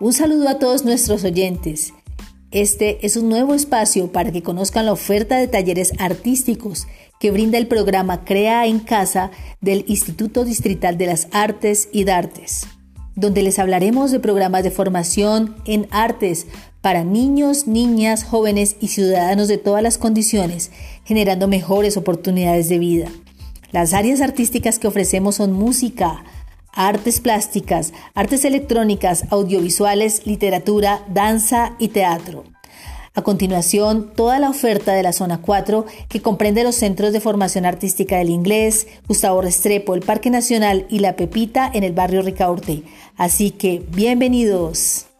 Un saludo a todos nuestros oyentes. Este es un nuevo espacio para que conozcan la oferta de talleres artísticos que brinda el programa Crea en Casa del Instituto Distrital de las Artes y Dartes, donde les hablaremos de programas de formación en artes para niños, niñas, jóvenes y ciudadanos de todas las condiciones, generando mejores oportunidades de vida. Las áreas artísticas que ofrecemos son música, artes plásticas, artes electrónicas, audiovisuales, literatura, danza y teatro. A continuación, toda la oferta de la Zona 4, que comprende los centros de formación artística del Inglés, Gustavo Restrepo, el Parque Nacional y La Pepita en el barrio Ricaurte. Así que, bienvenidos.